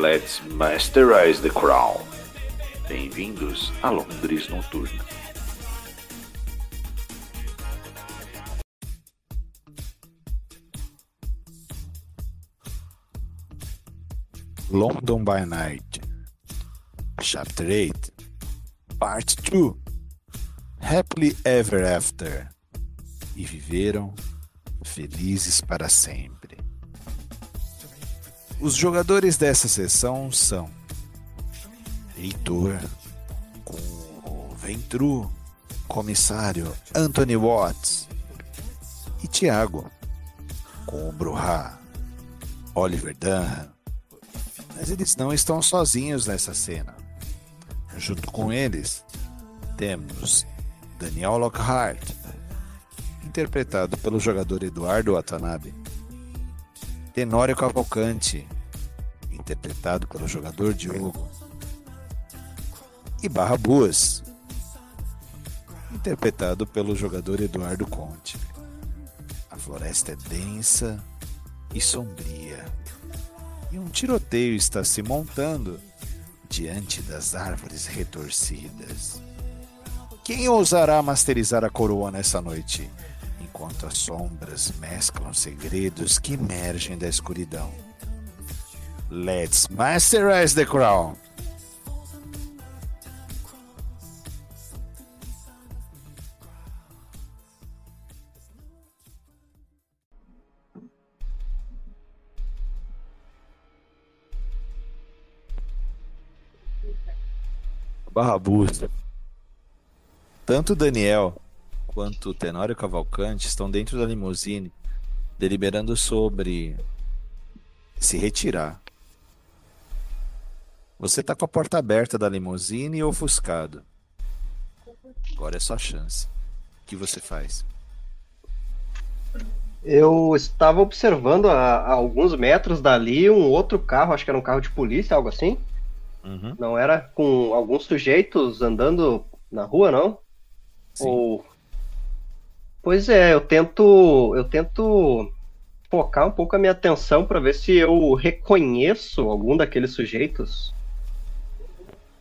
Let's Masterize the Crown. Bem-vindos a Londres Noturna. London by Night, Chapter 8, Part 2, Happily Ever After. E viveram felizes para sempre. Os jogadores dessa sessão são Heitor, com o Ventru, comissário Anthony Watts e Tiago, com o Bruhá, Oliver Dunham. Mas eles não estão sozinhos nessa cena. Junto com eles, temos Daniel Lockhart, interpretado pelo jogador Eduardo Watanabe, Tenório Cavalcante, interpretado pelo jogador Diogo, e Barra Boas, interpretado pelo jogador Eduardo Conte. A floresta é densa e sombria, e um tiroteio está se montando diante das árvores retorcidas. Quem ousará masterizar a coroa nessa noite? Enquanto as sombras mesclam segredos que emergem da escuridão. Let's masterize the crown! Barra Busta. Tanto Daniel quanto Tenório Cavalcante estão dentro da limusine deliberando sobre se retirar. Você está com a porta aberta da limusine e ofuscado. Agora é sua chance. O que você faz? Eu estava observando a, a, alguns metros dali um outro carro, acho que era um carro de polícia, algo assim. Uhum. Não era com alguns sujeitos andando na rua, não? Sim. Ou Pois é, eu tento, eu tento focar um pouco a minha atenção para ver se eu reconheço algum daqueles sujeitos.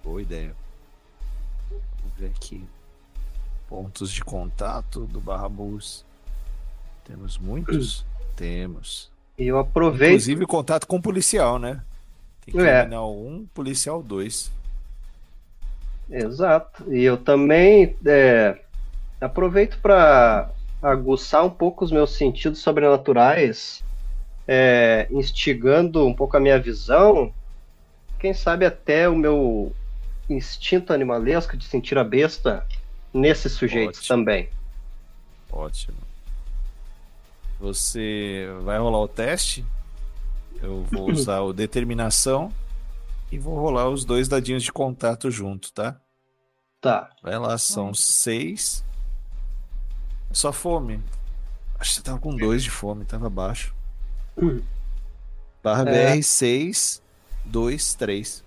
Boa ideia. Vamos ver aqui. Pontos de contato do Barra Bus. Temos muitos? Temos. E eu aproveito. Inclusive contato com policial, né? Tem É. criminal 1, policial 2. Exato. E eu também é, aproveito para aguçar um pouco os meus sentidos sobrenaturais, é, instigando um pouco a minha visão, quem sabe até o meu instinto animalesco de sentir a besta nesses sujeitos Ótimo. também. Ótimo. Você vai rolar o teste. Eu vou usar o determinação e vou rolar os dois dadinhos de contato junto, tá? Tá. Vai lá, são seis. Só fome. Acho que você tava com dois de fome, tava baixo. Barra É. BR 6, 2, 3.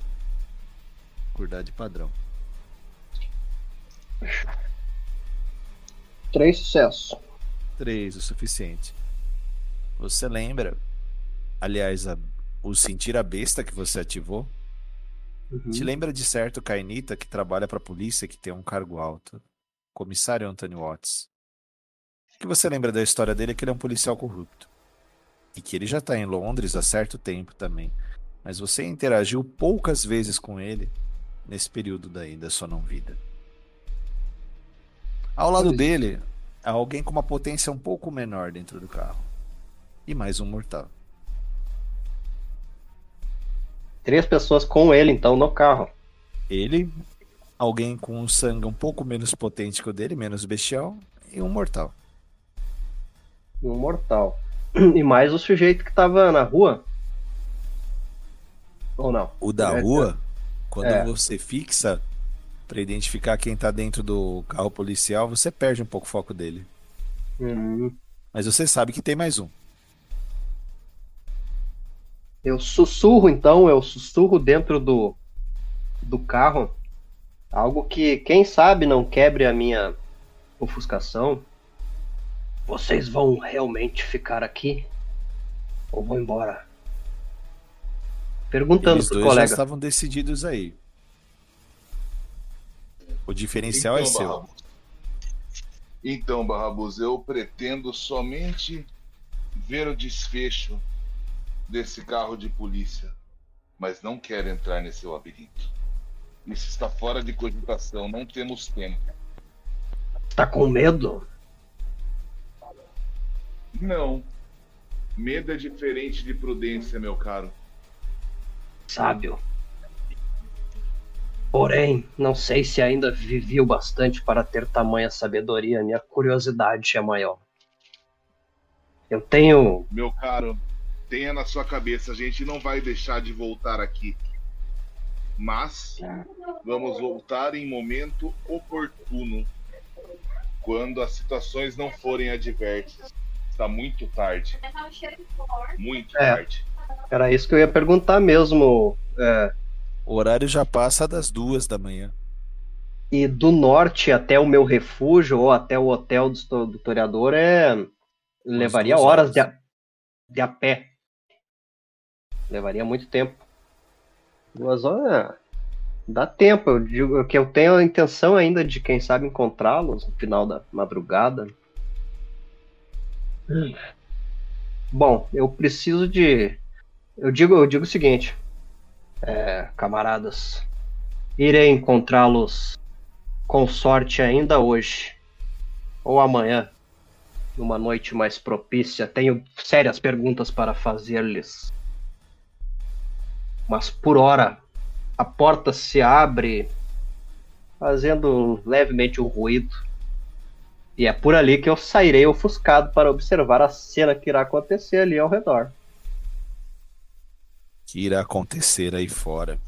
Acordar padrão. Três sucessos. 3 o suficiente. Você lembra, aliás, a- o sentir a besta que você ativou? Uhum. Te lembra de certo Cainita que trabalha pra polícia que tem um cargo alto? Comissário Anthony Watts. O que você lembra da história dele é que ele é um policial corrupto. E que ele já tá em Londres há certo tempo também. Mas você interagiu poucas vezes com ele nesse período daí da sua não-vida. Ao lado Pois. dele, há alguém com uma potência um pouco menor dentro do carro. E mais um mortal. Três pessoas com ele, então, no carro. Ele, alguém com um sangue um pouco menos potente que o dele, menos bestial, e um mortal. Um mortal. E mais o sujeito que tava na rua. Ou não? O da É, rua, quando é. você fixa pra identificar quem tá dentro do carro policial, você perde um pouco o foco dele. Hum, Mas você sabe que tem mais um. eu sussurro, então, eu sussurro dentro do, do carro. Algo que, quem sabe, não quebre a minha ofuscação. Vocês vão realmente ficar aqui? Ou vão embora? Perguntando Eles pro dois já colega. estavam decididos aí. O diferencial é Então, seu. Barrabus. Então, Barrabus, eu pretendo somente ver o desfecho desse carro de polícia, mas não quero entrar nesse labirinto. Isso está fora de cogitação, não temos tempo. Tá com medo? Não. Medo é diferente de prudência, meu caro. Sábio. Porém, não sei se ainda vivi o bastante para ter tamanha sabedoria. Minha curiosidade é maior. Eu tenho. Meu caro, tenha na sua cabeça, a gente não vai deixar de voltar aqui. Mas vamos voltar em momento oportuno. Quando as situações não forem adversas. Está muito tarde. Muito É. tarde. Era isso que eu ia perguntar mesmo. é, O horário já passa das duas da manhã. e do norte até o meu refúgio ou até o hotel do, do historiador é. Levaria horas. de a, de a pé. Levaria muito tempo. Duas horas. é, Dá tempo. Eu digo que eu tenho a intenção ainda de, quem sabe, encontrá-los no final da madrugada. Bom, eu preciso de. Eu digo, eu digo o seguinte, é, camaradas. Irei encontrá-los com sorte ainda hoje ou amanhã, numa noite mais propícia. Tenho sérias perguntas para fazer-lhes. Mas por hora, a porta se abre, fazendo levemente um ruído. E é por ali que eu sairei ofuscado para observar a cena que irá acontecer ali ao redor. que irá acontecer aí fora.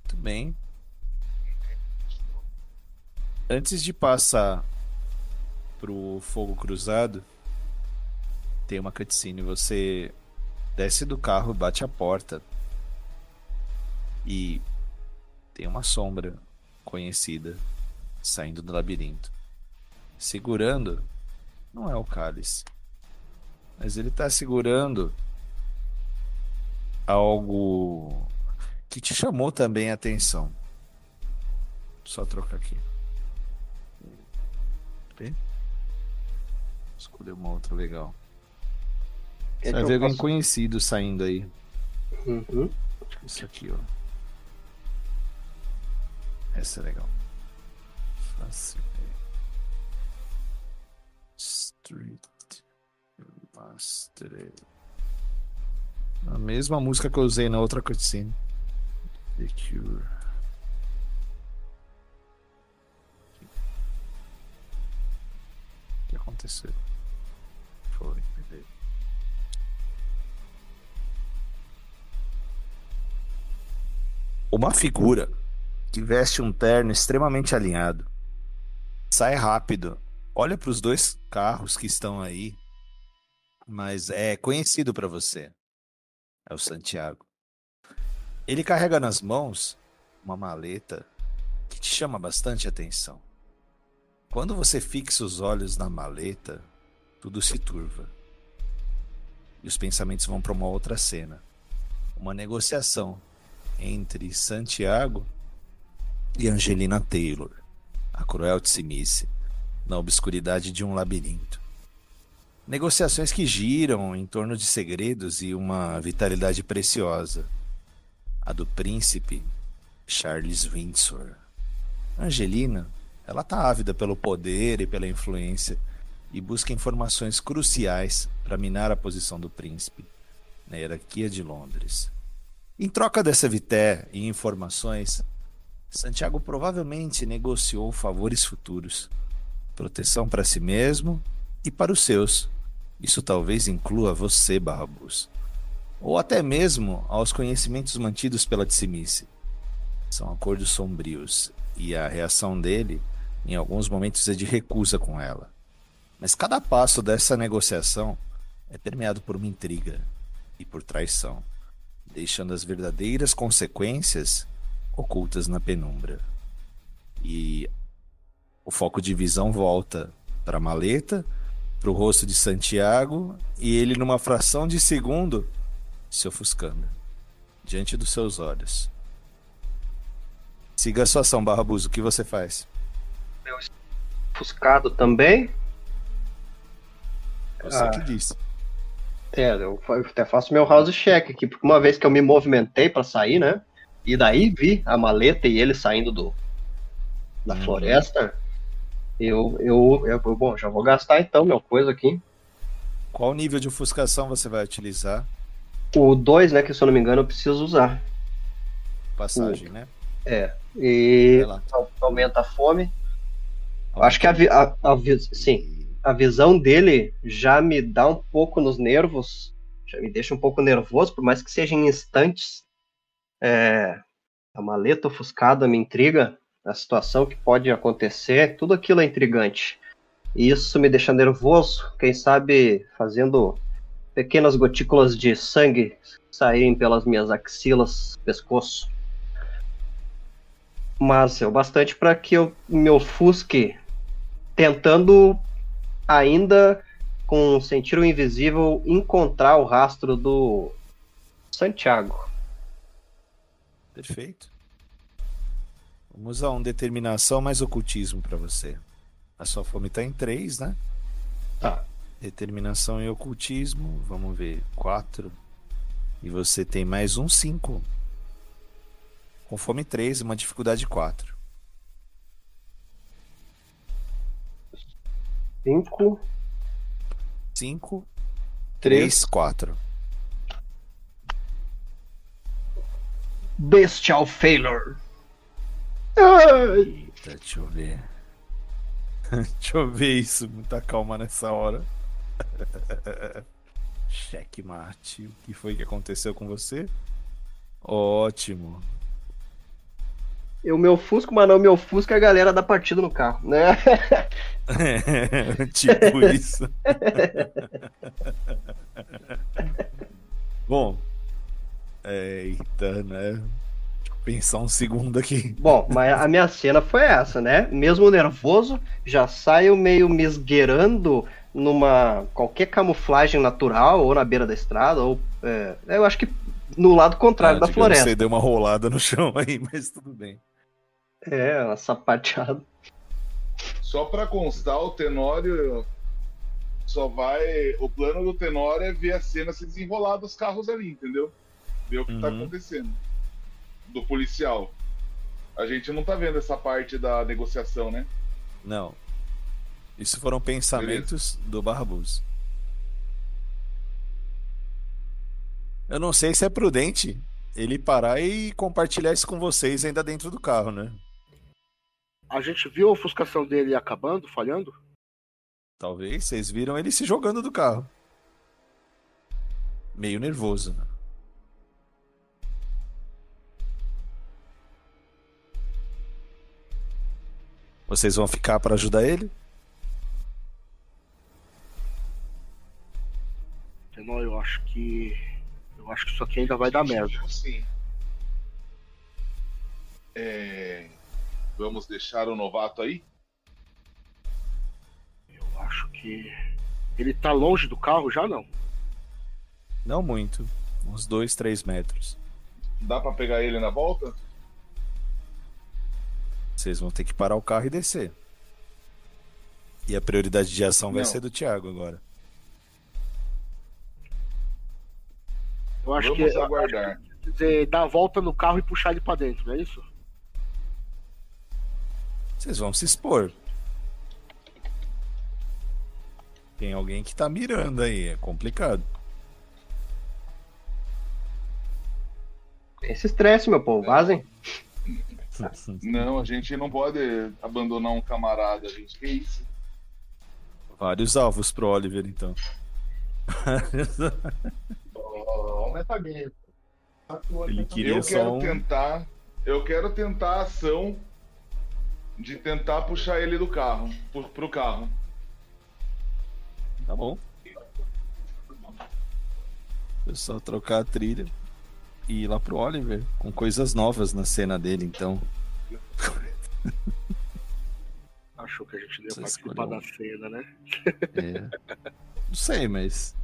Muito bem. Antes de passar pro fogo cruzado, tem uma cutscene. Você desce do carro, bate a porta e tem uma sombra conhecida saindo do labirinto. Segurando, não é o cálice. Mas ele tá segurando algo que te chamou também a atenção. Só trocar aqui. Vê? Escolher uma outra legal. É vai ver alguém posso- conhecido saindo aí. Uhum. Isso aqui, ó. Essa é legal. Fácil. Street Master. A mesma música que eu usei na outra cutscene. The Cure. O que aconteceu? Foi, beleza. Uma figura que veste um terno extremamente alinhado. Sai rápido. Olha para os dois carros que estão aí. Mas é conhecido para você. É o Santiago. Ele carrega nas mãos uma maleta que te chama bastante atenção. Quando você fixa os olhos na maleta, tudo se turva. E os pensamentos vão para uma outra cena. Uma negociação entre Santiago e Angelina Taylor, a cruel Tsimice, na obscuridade de um labirinto. Negociações que giram em torno de segredos e uma vitalidade preciosa. A do príncipe Charles Windsor. Angelina, ela tá ávida pelo poder e pela influência e busca informações cruciais para minar a posição do príncipe na hierarquia de Londres. Em troca dessa vité e informações, Santiago provavelmente negociou favores futuros, proteção para si mesmo e para os seus. Isso talvez inclua você, Barrabus. ou até mesmo aos conhecimentos mantidos pela Tsimice. São acordos sombrios e a reação dele, em alguns momentos, é de recusa com ela. Mas cada passo dessa negociação é permeado por uma intriga e por traição, deixando as verdadeiras consequências ocultas na penumbra. E o foco de visão volta para a maleta, para o rosto de Santiago, e ele, numa fração de segundo, se ofuscando diante dos seus olhos. Siga a sua ação, Barrabuso. O que você faz? Eu ofuscado também. Você ah. que disse. É, eu até faço meu house check aqui, porque uma vez que eu me movimentei para sair, né? E daí vi a maleta e ele saindo do da hum. floresta. Eu, eu, eu, bom, já vou gastar então meu coisa aqui. Qual nível de ofuscação você vai utilizar? O 2, né, que se eu não me engano eu preciso usar. Passagem, o, né? É. E aumenta a fome. Aumenta. Acho que a, a, a, sim, a visão dele já me dá um pouco nos nervos, já me deixa um pouco nervoso, por mais que seja em instantes. É, a maleta ofuscada me intriga, a situação que pode acontecer, tudo aquilo é intrigante. E isso me deixa nervoso, quem sabe fazendo pequenas gotículas de sangue saírem pelas minhas axilas, pescoço. Mas é o bastante para que eu me ofusque tentando ainda com sentir o invisível encontrar o rastro do Santiago. Perfeito. Vamos usar um determinação mais ocultismo para você. A sua fome está em 3, né? Tá. Determinação e ocultismo, vamos ver, 4. E você tem mais um 5. Com fome 3 e uma dificuldade 4. 5. 5. 3, 4. Bestial Failure. Eita, deixa eu ver. deixa eu ver isso. Muita calma nessa hora. Checkmate. O que foi que aconteceu com você? Ótimo. Eu me ofusco, mas não me ofusco a galera da partida no carro, né? tipo isso. Bom. Eita, né? pensar um segundo aqui. Bom, mas a minha cena foi essa, né? Mesmo nervoso, já saio meio me esgueirando numa qualquer camuflagem natural, ou na beira da estrada, ou é, eu acho que no lado contrário ah, da floresta. Você deu uma rolada no chão aí, mas tudo bem. É, uma sapateada. Só para constar, o Tenório só vai. O plano do Tenório é ver a cena se desenrolar dos carros ali, entendeu? Ver o que tá uhum. tá acontecendo. Do policial. A gente não tá vendo essa parte da negociação, né? Não. Isso foram pensamentos Beleza. do Barbus. Eu não sei se é prudente ele parar e compartilhar isso com vocês ainda dentro do carro, né? A gente viu a ofuscação dele acabando, falhando? Talvez, vocês viram ele se jogando do carro. Meio nervoso, né? Vocês vão ficar para ajudar ele? Não, eu acho que. Eu acho que isso aqui ainda vai dar merda. Sim. É... Vamos deixar o novato aí? Eu acho que. Ele tá longe do carro já não? Não muito. Uns dois, três metros. Dá para pegar ele na volta? Vocês vão ter que parar o carro e descer. E a prioridade de ação vai não. ser do Thiago agora. Eu acho Vamos que aguardar. dizer, dar a volta no carro e puxar ele para dentro, não é isso? Vocês vão se expor. Tem alguém que tá mirando aí, é complicado. Esse estresse, meu povo, vazem. Não, a gente não pode abandonar um camarada, gente. Que isso? Vários alvos pro Oliver, então. oh, tá. Ele queria Eu só quero um... tentar. Eu quero tentar a ação de tentar puxar ele do carro. Pro, pro carro. Tá bom. Eu só trocar a trilha e ir lá pro Oliver com coisas novas na cena dele, então. Achou que a gente não ia participar da cena, né? É. Não sei, mas.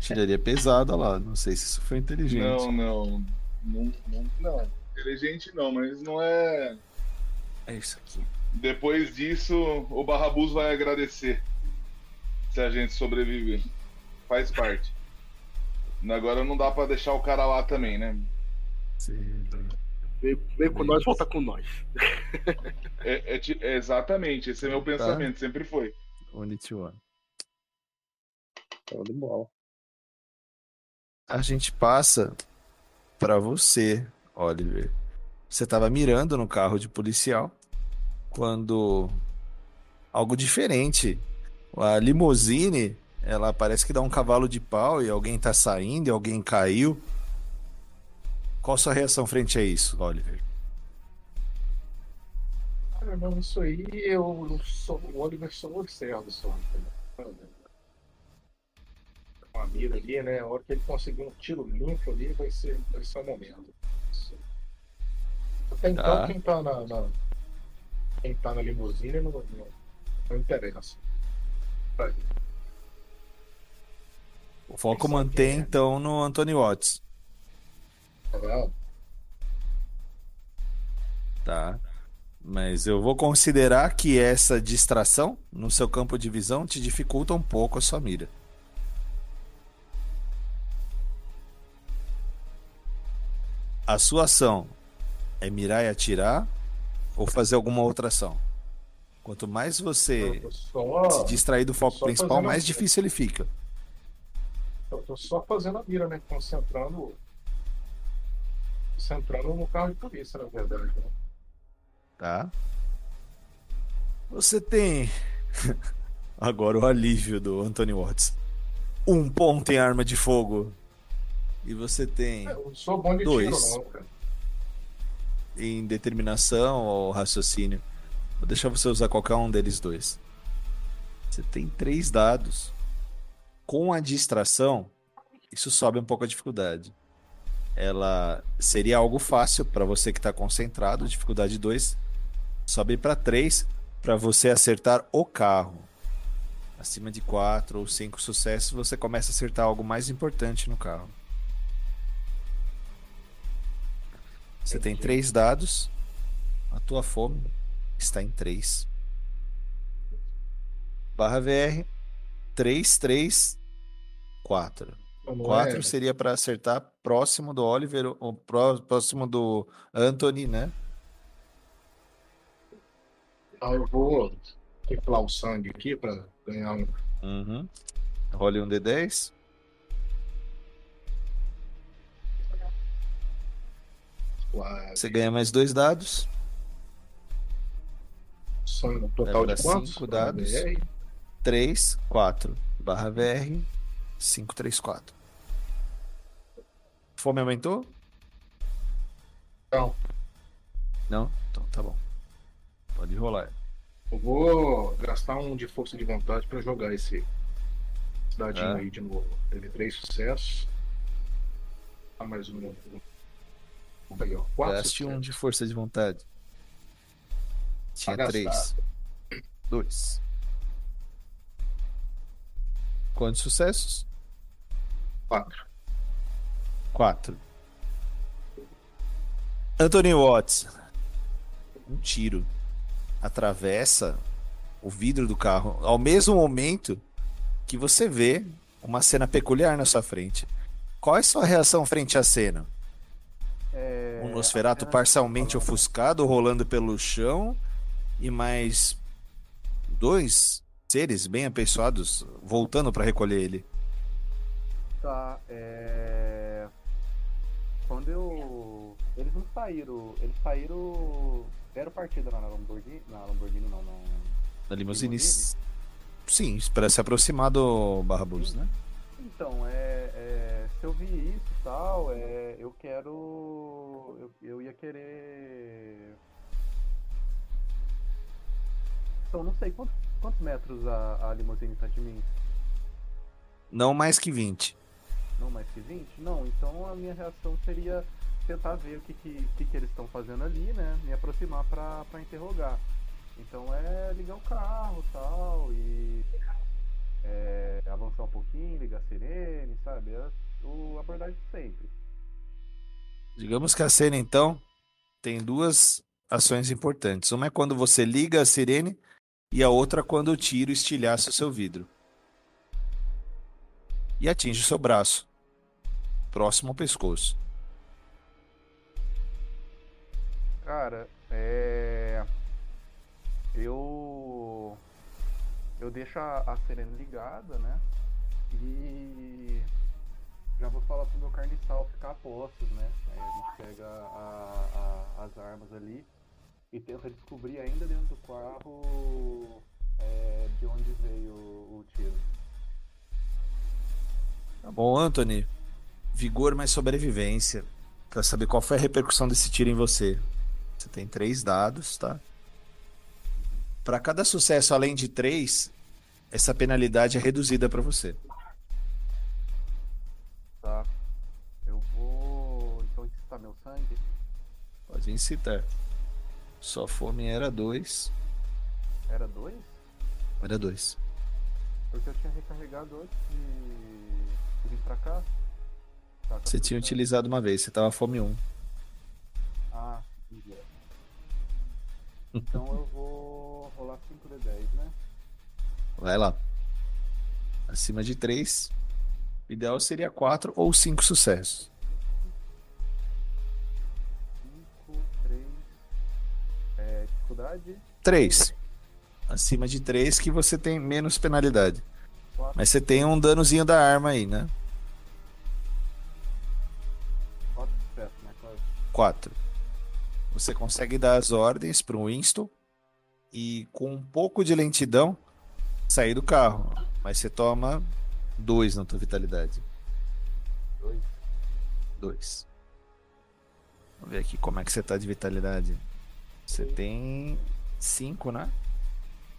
Tiraria pesada lá. Não sei se isso foi inteligente. Não, não. Não, não, não. Inteligente não, mas não é. É isso aqui. Depois disso, o Barrabus vai agradecer. Se a gente sobreviver. Faz parte. Agora não dá pra deixar o cara lá também, né? Veio, veio com Bem. nós, volta com nós. É, é é exatamente, esse é meu pensamento, sempre foi. Only to one. Show de bola. A gente passa pra você, Oliver. Você tava mirando no carro de policial quando algo diferente. A limousine, ela parece que dá um cavalo de pau e alguém tá saindo e alguém caiu. Qual a sua reação frente a isso, Oliver? Cara, não, isso aí eu, sou o Oliver só observo só. Uma mira ali, né? A hora que ele conseguir um tiro limpo ali vai ser, vai ser o momento. Até então, Tá. quem tá na, na- quem tá na limusine não, não, não interessa. Pra ele. O foco mantém então no Anthony Watts, Tá tá? Mas eu vou considerar que essa distração no seu campo de visão te dificulta um pouco a sua mira. A sua ação é mirar e atirar ou fazer alguma outra ação? Quanto mais você só, se distrair do foco principal, mais difícil ele fica. Eu tô só fazendo a mira, né? Concentrando. Concentrando no carro de polícia, na verdade. Né? Tá? Você tem agora o alívio do Anthony Watts. Um ponto em arma de fogo. E você tem Eu não sou bom de Dois. tiro, não, cara. em determinação ou raciocínio. Vou deixar você usar qualquer um deles dois. Você tem três dados. Com a distração, isso sobe um pouco a dificuldade. Ela seria algo fácil para você que está concentrado, dificuldade 2. Sobe para 3 para você acertar o carro. Acima de 4 ou 5 sucessos, você começa a acertar algo mais importante no carro. Você tem três dados. A tua fome está em 3. Barra VR 3, 3, 4. Não 4 é- seria para acertar próximo do Oliver, ou pró- próximo do Anthony, né? Ah, eu vou inflar o sangue aqui pra ganhar um. Uhum. Role um D10. Quase. Você ganha mais dois dados. Sangue no total Leva de quantos? cinco dados. VR. 3, 4. Barra VR 5, 3, 4. Fome aumentou? Não. Não? Então tá bom. Pode rolar. Eu vou gastar um de força de vontade pra jogar esse dadinho Ah. aí de novo. Teve três sucessos. Ah, mais um. Aí, ó. Quatro Gaste um sucessos. de força de vontade. Tinha três. Dois. Quantos sucessos? Quatro. Quatro. Anthony Watts. Um tiro atravessa o vidro do carro ao mesmo momento que você vê uma cena peculiar na sua frente. Qual é a sua reação frente à cena? É, Um cena- parcialmente ofuscado, rolando pelo chão, e mais dois seres bem apessoados voltando para recolher ele. Tá, é. Quando eu. Eles não saíram. Eles saíram. Deram partida lá na Lamborghini. Na Lamborghini não, na. Na. Limusine? Sim, para se aproximar do Barrabus, né? Então, é, é, se eu vi isso, tal, é, eu quero. Eu, eu ia querer. Então, não sei quantos, quantos metros a, a limusine está de mim. Não mais que 20. Não mais que 20? Não, então a minha reação seria tentar ver o que, que, que, que eles estão fazendo ali, né? Me aproximar pra, pra interrogar. Então é ligar o carro tal, e é, avançar um pouquinho, ligar a sirene, sabe? É o abordagem sempre. Digamos que a cena, então, tem duas ações importantes. Uma é quando você liga a sirene e a outra quando o tiro estilhaça o seu vidro. E atinge o seu braço, próximo ao pescoço. Cara, é. Eu. Eu deixo a, a sirene ligada, né? E. Já vou falar pro meu carniçal ficar a postos, né? Aí a gente pega a, a, as armas ali e tenta descobrir ainda dentro do carro é, de onde veio o, tiro. Tá bom, Anthony. Vigor mais sobrevivência. Pra saber qual foi a repercussão desse tiro em você. Você tem três dados, tá? Para cada sucesso além de três, essa penalidade é reduzida para você. Tá. Eu vou então incitar meu sangue. Pode incitar. Sua fome era dois. Era dois? Era dois. Porque eu tinha recarregado antes de, de vir pra cá. Tá, tá Você tinha utilizado uma vez, você tava fome um. Ah, entendi. Então eu vou rolar 5d10, né? Vai lá. Acima de três. O ideal seria quatro ou cinco sucessos. Dificuldade? Três. Acima de três que você tem menos penalidade. 4. Mas você tem um danozinho da arma aí, né? 4 sucessos, né? Quase. 4. Você consegue dar as ordens para o Winston e com um pouco de lentidão sair do carro. Mas você toma 2 na tua vitalidade. Dois. 2. Vamos ver aqui como é que você tá de vitalidade. Você tem 5, né?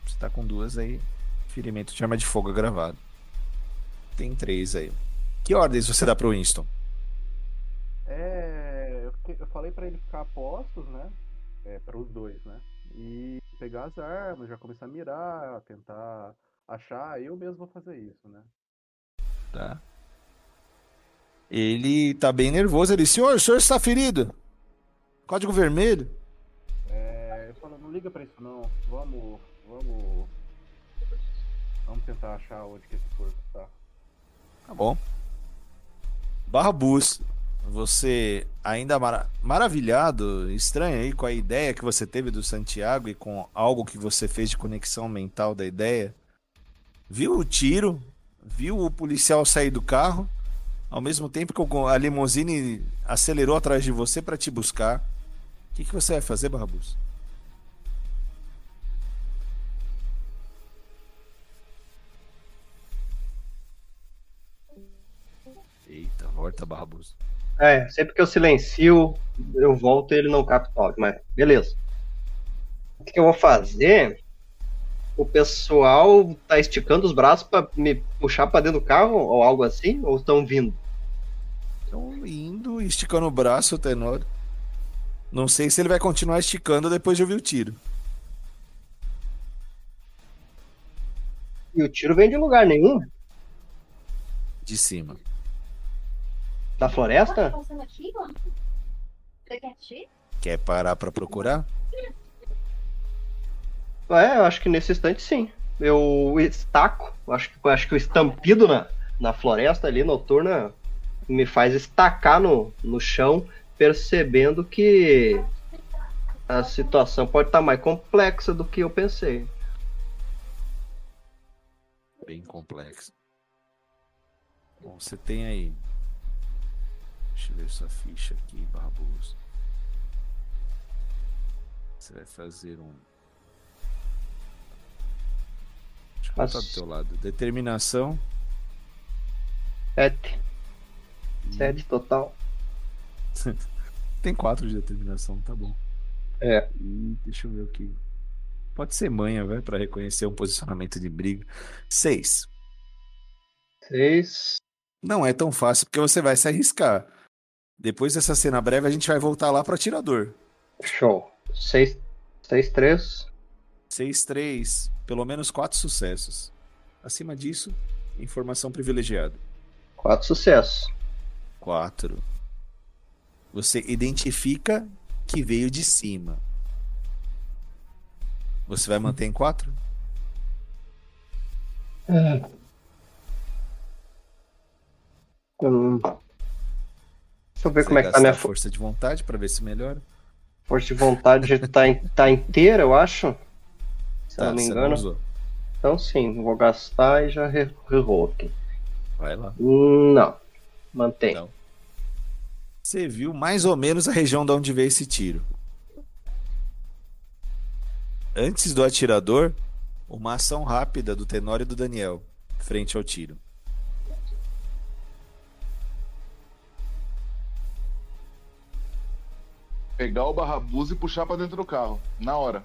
Você tá com duas aí. Ferimento de arma de fogo gravado. Tem 3 aí. Que ordens você dá pro Winston? É, eu, fiquei- eu falei pra ele ficar a postos, né? É, para os dois, né? E pegar as armas, já começar a mirar, tentar achar. Eu mesmo vou fazer isso, né? Tá. Ele tá bem nervoso. Ele, senhor, o senhor está ferido. Código vermelho. Liga pra isso não. Vamos, vamos. Vamos tentar achar onde que esse corpo tá. Tá bom. Barbus, você ainda mara- maravilhado, estranho aí com a ideia que você teve do Santiago e com algo que você fez de conexão mental da ideia, viu o tiro, viu o policial sair do carro, ao mesmo tempo que a limusine acelerou atrás de você para te buscar. O que, que você vai fazer, Barbus? Barbus. É, sempre que eu silencio, eu volto e ele não capta o áudio, mas beleza. O que eu vou fazer? O pessoal tá esticando os braços pra me puxar pra dentro do carro ou algo assim? Ou estão vindo? Estão indo, esticando o braço, o Tenor. Não sei se ele vai continuar esticando depois de ouvir o tiro. E o tiro vem de lugar nenhum? De cima. Da floresta? quer parar pra procurar? É, eu acho que nesse instante sim. Eu estaco, acho que, acho que o estampido na, na floresta ali noturna me faz estacar no, no chão, percebendo que a situação pode estar mais complexa do que eu pensei. Bem complexo. Bom, você tem aí. Deixa eu ver sua ficha aqui, Barbosa. Você vai fazer um. Deixa eu botar do teu lado. Determinação Sete. Sete total. Tem quatro de determinação, tá bom. É. E deixa eu ver o que. Pode ser manha, vai, pra reconhecer um posicionamento de briga. Seis. Seis. Não é tão fácil porque você vai se arriscar. Depois dessa cena breve, a gente vai voltar lá pro atirador. Show. Seis. Seis, três. 6-3, pelo menos quatro sucessos. Acima disso, informação privilegiada. Quatro sucessos. 4. Você identifica que veio de cima. Você vai manter em 4? Hum. Deixa eu ver como é que tá minha fo- força de vontade para ver se melhora. força de vontade. tá, in- tá inteira, eu acho. Se eu Tá, não me você engano. usou. Então sim, vou gastar e já re- rerolo aqui. Vai lá. Não. Mantém. Não. Você viu mais ou menos a região de onde veio esse tiro. Antes do atirador, uma ação rápida do Tenório e do Daniel, frente ao tiro. Pegar o barrabuz e puxar pra dentro do carro. Na hora.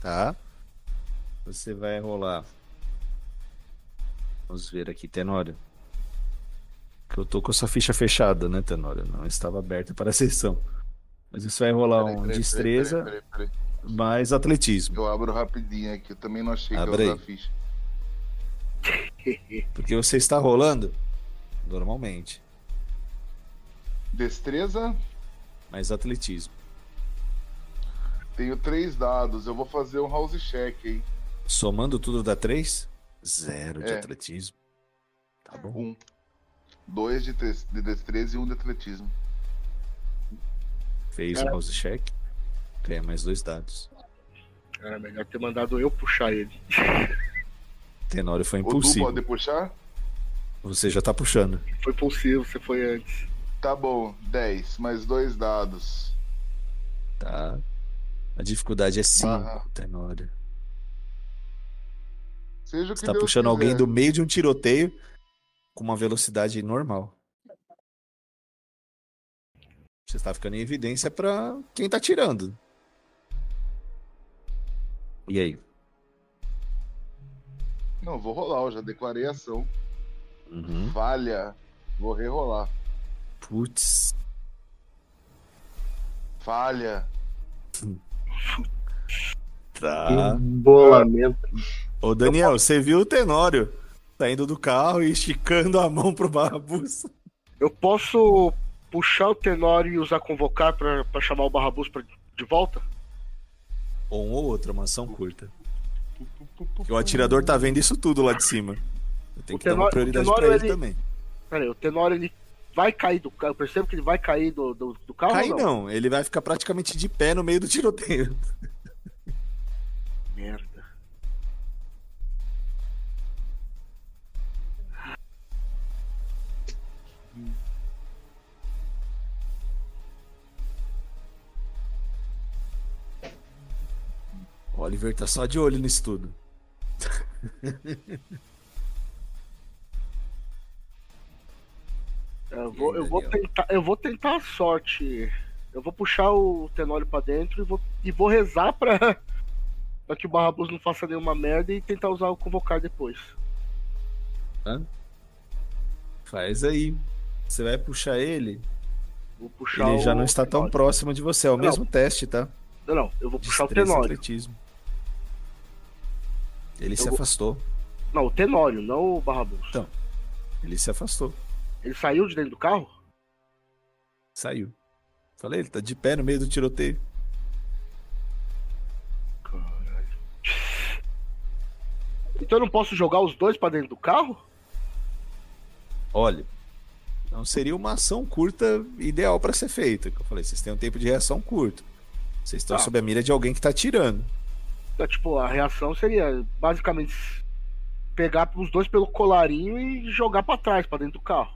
Tá? Você vai rolar. Vamos ver aqui, Tenório. Que eu tô com a sua ficha fechada, né, Tenório? Não estava aberta para a sessão. Mas você vai rolar Peraí, um peraí, destreza peraí, peraí, mais atletismo. Eu abro rapidinho aqui. Eu também não achei Abre que eu a ficha. Porque você está rolando normalmente. Destreza, Mais atletismo. tenho três dados. Eu vou fazer um house check aí. Somando tudo dá 3? Zero de É. atletismo. Tá bom. Um. Dois de, de destreza e um de atletismo. Fez o house check. Ganha mais dois dados. Era melhor ter mandado eu puxar ele. Tenório foi O Du impulsivo. pode puxar? Você já tá puxando. Foi impulsivo, você foi antes. Tá bom. 10. Mais dois dados. Tá? A dificuldade é 5, Barra. Tenório. Seja o que Você tá Deus puxando alguém quiser. do meio de um tiroteio com uma velocidade normal. Você está ficando em evidência pra quem tá tirando. E aí? Não, vou rolar. Eu já declarei ação. Uhum. Falha. Vou rerolar. Putz. Falha. Tá. Embolamento. Ô, Daniel, você viu o Tenório saindo do carro e esticando a mão pro Barrabus? Eu posso puxar o Tenório e usar convocar pra, pra chamar o Barrabus pra, de volta? Ou um ou outro, uma ação curta. O atirador tá vendo isso tudo lá de cima. Eu tenho O que dar uma prioridade Tenório, pra ele ele- também. Pera aí, o Tenório ele vai cair do carro. Eu percebo que ele vai cair do, do, do carro Cai ou não, ele vai ficar praticamente de pé no meio do tiroteio. Merda. Oliver tá só de olho nisso tudo. Eu vou, aí, eu vou tentar, eu vou tentar a sorte. Eu vou puxar o Tenório pra dentro e vou, e vou rezar pra, pra que o Barrabus não faça nenhuma merda e tentar usar o convocar depois. Faz aí. Você vai puxar ele, Vou puxar ele já o não está tão Tenório. próximo de você. É o Não. mesmo teste, tá? Não, não, eu vou puxar o Destreza e Tenório. atletismo. Ele se vou- afastou. Não, o Tenório, não o Barrabus. Então. Ele se afastou. Ele saiu de dentro do carro? Saiu. Falei, ele tá de pé no meio do tiroteio. Caralho. Então eu não posso jogar os dois pra dentro do carro? Olha, não seria uma ação curta ideal pra ser feita. Eu falei, vocês têm um tempo de reação curto. Vocês estão Tá. sob a mira de alguém que tá atirando. É, tipo, a reação seria basicamente pegar os dois pelo colarinho e jogar pra trás, pra dentro do carro.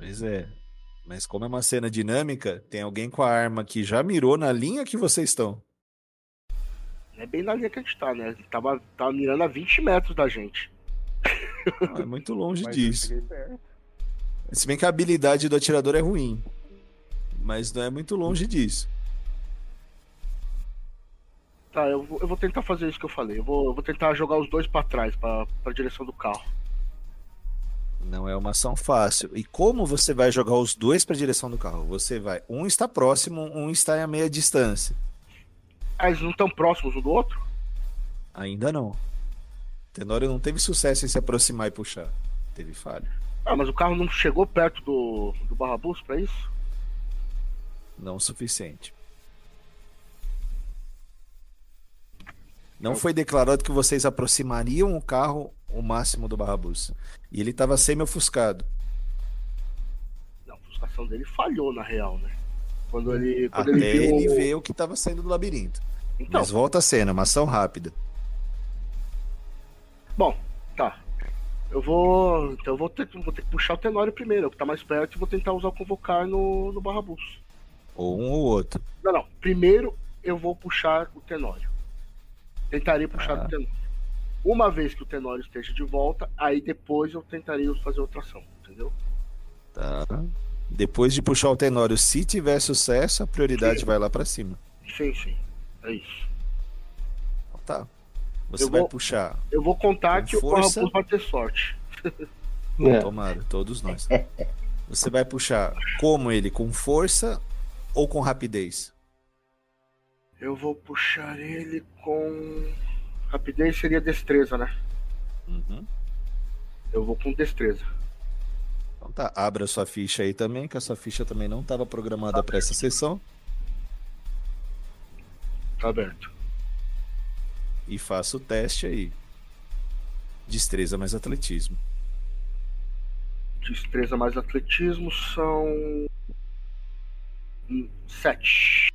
Pois é. Mas como é uma cena dinâmica, tem alguém com a arma que já mirou na linha que vocês estão. É bem na linha que a gente tá, né? Ele tava, tava mirando a 20 metros da gente. Não, é muito longe disso. Se bem que a habilidade do atirador é ruim. Mas não é muito longe disso. Tá, eu vou, eu vou tentar fazer isso que eu falei. Eu vou, eu vou tentar jogar os dois pra trás, pra, pra direção do carro. Não é uma ação fácil. E como você vai jogar os dois para a direção do carro? Você vai. Um está próximo, um está a meia distância. Ah, eles não estão próximos um do outro? Ainda não. Tenório não teve sucesso em se aproximar e puxar. Teve falha. Ah, mas o carro não chegou perto do, do Barrabus pra isso? Não o suficiente. Não foi declarado que vocês aproximariam o carro o máximo do Barrabus. E ele estava semi-ofuscado. Não, a ofuscação dele falhou, na real, né? Quando ele. Quando Até ele viu. ele ver o que estava saindo do labirinto. Então, Mas volta a cena, uma ação rápida. bom, tá. Eu vou. Então eu vou ter, vou ter que puxar o Tenório primeiro, o que tá mais perto, e vou tentar usar o convocar no, no Barrabus. Ou um ou outro. Não, não. Primeiro eu vou puxar o Tenório. Tentarei puxar Ah. o Tenório. Uma vez que o Tenório esteja de volta, aí depois eu tentaria fazer outra ação, entendeu? Tá. Depois de puxar o Tenório, se tiver sucesso, a prioridade vai lá pra cima. Sim, sim. É isso. Então tá. Você Eu vai vou- puxar. Eu vou contar que força. o vai ter sorte. É. Tomara, todos nós. Você vai puxar como ele? Com força ou com rapidez? Eu vou puxar ele com. Rapidez seria destreza, né? Uhum. Eu vou com destreza. Então tá, abra sua ficha aí também, que a sua ficha também não estava programada para essa sessão. Tá aberto. E faça o teste aí. Destreza mais atletismo. Destreza mais atletismo são. Sete.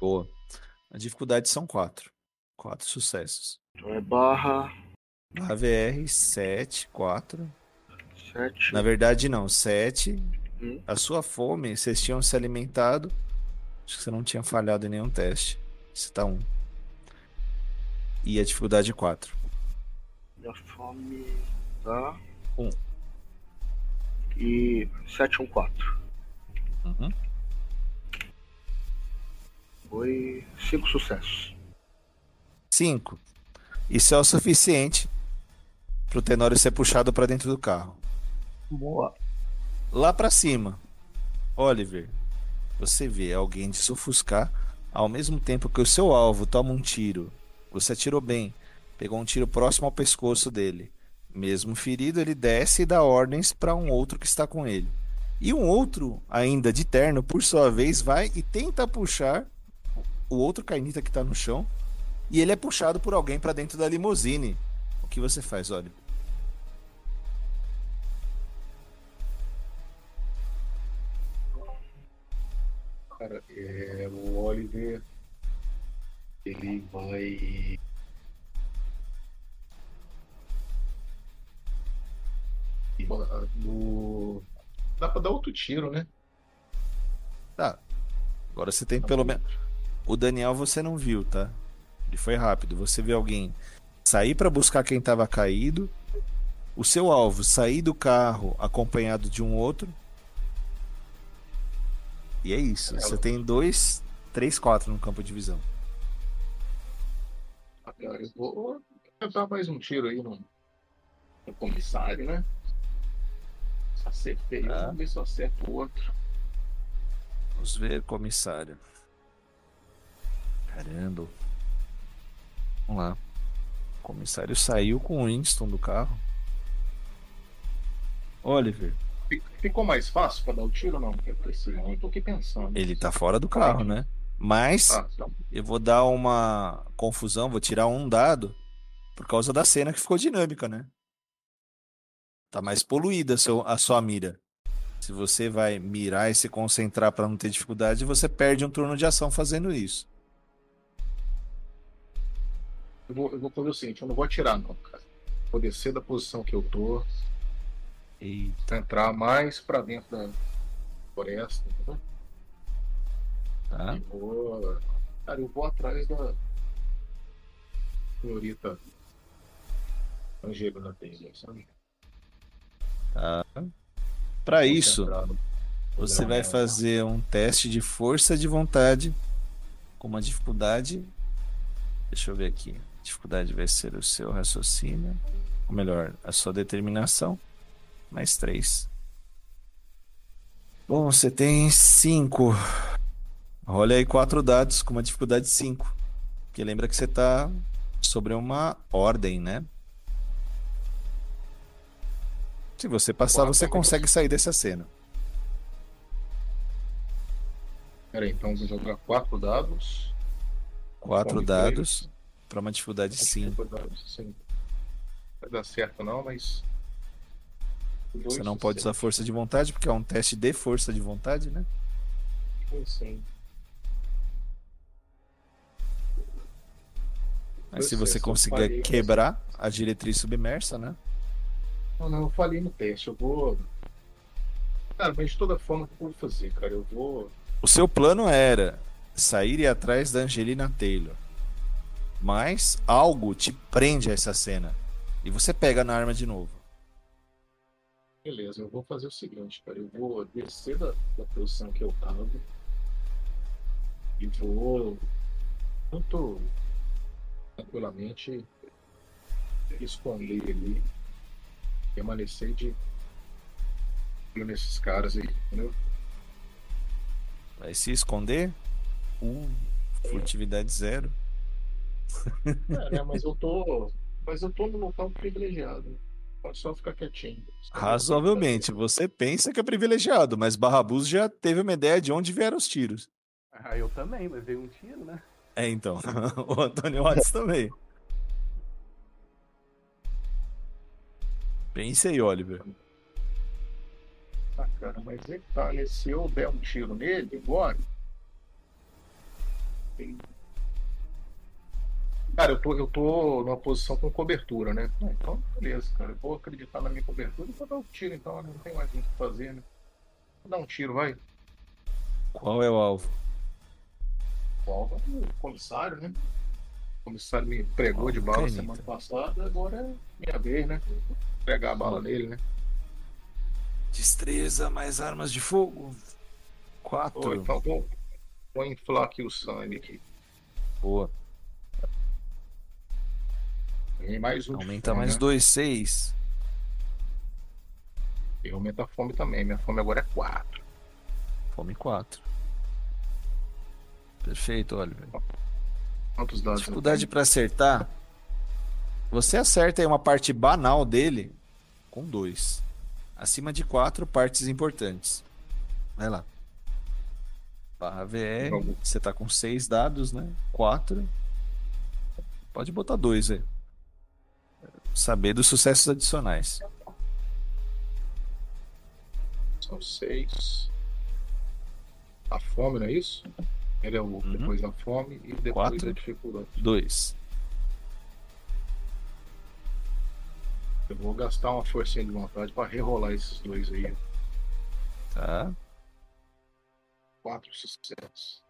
Boa. A dificuldade são quatro. Quatro sucessos. Então é barra A VR, 7, 4. sete. Na verdade, não, 7. Hum. A sua fome, vocês tinham se alimentado. Acho que você não tinha falhado em nenhum teste. Você tá 1. E a dificuldade 4. Minha fome tá. Um. E 7, 1, 4. Uhum. Foi 5 sucessos. 5. Isso é o suficiente pro Tenório ser puxado para dentro do carro. Boa. Lá para cima, Oliver, você vê alguém se ofuscar ao mesmo tempo que o seu alvo toma um tiro. Você atirou bem, pegou um tiro próximo ao pescoço dele. Mesmo ferido, ele desce e dá ordens para um outro que está com ele. E um outro, ainda de terno, por sua vez, vai e tenta puxar o outro carnita que está no chão. E ele é puxado por alguém para dentro da limusine. O que você faz, Oliver? Cara, é, o Oliver. Ele vai. No... Dá pra dar outro tiro, né? Tá. Agora você tem pelo menos. O Daniel você não viu, tá? Foi rápido. Você vê alguém sair pra buscar quem tava caído. O seu alvo sair do carro acompanhado de um outro. E é isso. Você tem dois, três, quatro no campo de visão. Ah, Eu vou tentar mais um tiro aí no, no comissário, né? Acertei, um, Tá. vamos ver se eu acerto o outro. Vamos ver, comissário. Caramba. Vamos lá. O comissário saiu com o Winston do carro. Oliver, Fi- Ficou mais fácil pra dar o tiro ou não? Porque eu tô aqui pensando. ele tá fora do carro, né? Mas Ah, então, eu vou dar uma confusão, vou tirar um dado por causa da cena que ficou dinâmica, né? Tá mais poluída a, seu- a sua mira. Se você vai mirar e se concentrar pra não ter dificuldade, você perde um turno de ação fazendo isso. Eu, vou, eu vou fazer o seguinte, eu não vou atirar não, cara. Vou descer da posição que eu tô, E entrar mais pra dentro da floresta, entendeu? tá? E vou. Cara, eu vou atrás da senhorita Angelo na telha, sabe? Tá. Para isso, você vai fazer um teste de força de vontade com uma dificuldade. Deixa eu ver aqui. Dificuldade vai ser o seu raciocínio, ou melhor, a sua determinação, mais três. Bom, você tem cinco. Olha aí quatro dados com uma dificuldade cinco. Porque lembra que você tá sobre uma ordem, né? Se você passar, você consegue sair dessa cena. Peraí, então vou jogar quatro dados. Quatro dados para uma dificuldade sim. Vai dar certo não, mas. Você não pode usar força de vontade, porque é um teste de força de vontade, né? Sim, sim. Mas se você conseguir quebrar a diretriz submersa, né? Não, não, eu falei no teste. Eu vou. Cara, mas de toda forma, o que eu vou fazer, cara? Eu vou. O seu plano era sair e ir atrás da Angelina Taylor. Mas algo te prende a essa cena. E você pega na arma de novo. Beleza, eu vou fazer o seguinte, cara. Eu vou descer da, da posição que eu tava. E vou. Muito tranquilamente esconder ali. Permanecer de. olho nesses caras aí, entendeu? Vai se esconder. Um, furtividade zero. É, né, mas eu tô. Mas eu tô no local privilegiado. Pode só ficar quietinho. Razoavelmente. Você pensa que é privilegiado, mas Barrabus já teve uma ideia de onde vieram os tiros. Ah, eu também, mas veio um tiro, né? É, então. o Antônio Watts também. Pense aí, Oliver. Ah, cara, mas que né? Se eu der um tiro nele, agora. tem- Cara, eu tô, eu tô numa posição com cobertura, né? Ah, então, beleza, cara. Eu vou acreditar na minha cobertura e vou dar um tiro, então. né? Não tem mais muito o que fazer, né? Vou dar um tiro, vai. Qual é o alvo? Volta o comissário, né? O comissário me pregou de bala caneta. semana passada, agora é minha vez, né? Vou Pegar a bala nele, né? Destreza mais armas de fogo. Quatro. então vou, vou inflar aqui o sangue aqui. Boa. Ganhei mais um. Aumenta fome, mais né? dois, seis. E aumenta a fome também. Minha fome agora é 4. Fome quatro. Perfeito, Oliver. Quantos dados? Dificuldade pra acertar. Você acerta aí uma parte banal dele com dois. Acima de quatro partes importantes. Vai lá. Barra VR. Você tá com seis dados, né? Quatro. Pode botar dois aí. Saber dos sucessos adicionais. São 6. A fome, não é isso? Ele é o Uhum. depois da fome e depois Quatro. da dificuldade. Dois. Eu vou gastar uma forcinha de vontade pra rerolar esses dois aí. Tá. Quatro sucessos.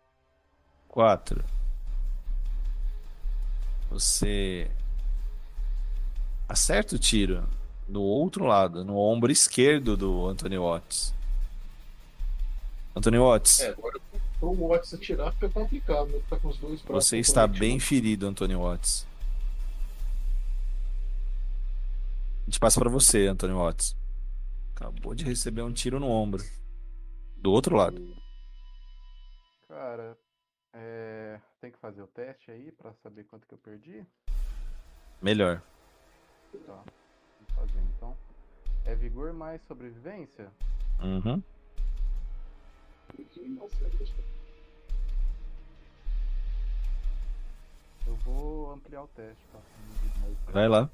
Quatro. Você acerta o tiro no outro lado, no ombro esquerdo do Anthony Watts. Anthony Watts, É, agora o Watts atirar fica complicado, né? Tá com os dois braços você está bem comprometidos. ferido, Anthony Watts. A gente passa pra você, Anthony Watts. Acabou de receber um tiro no ombro. Do outro lado. Cara, é... tem que fazer o teste aí pra saber quanto que eu perdi? Melhor. Tá, vamos fazer então. É vigor mais sobrevivência? Uhum. Eu vou ampliar o teste, tá? Vai lá.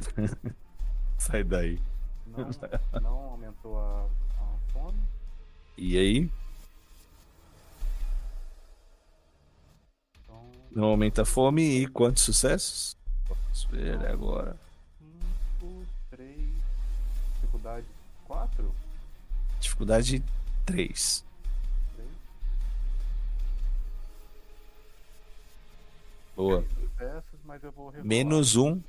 Sai daí. Não, não aumentou a, a fome. E aí? Então, Não aumenta a fome e quantos sucessos? Vamos ver agora. 5, 3, dificuldade 4? Dificuldade 3. 3. Boa. Rerolar. Menos um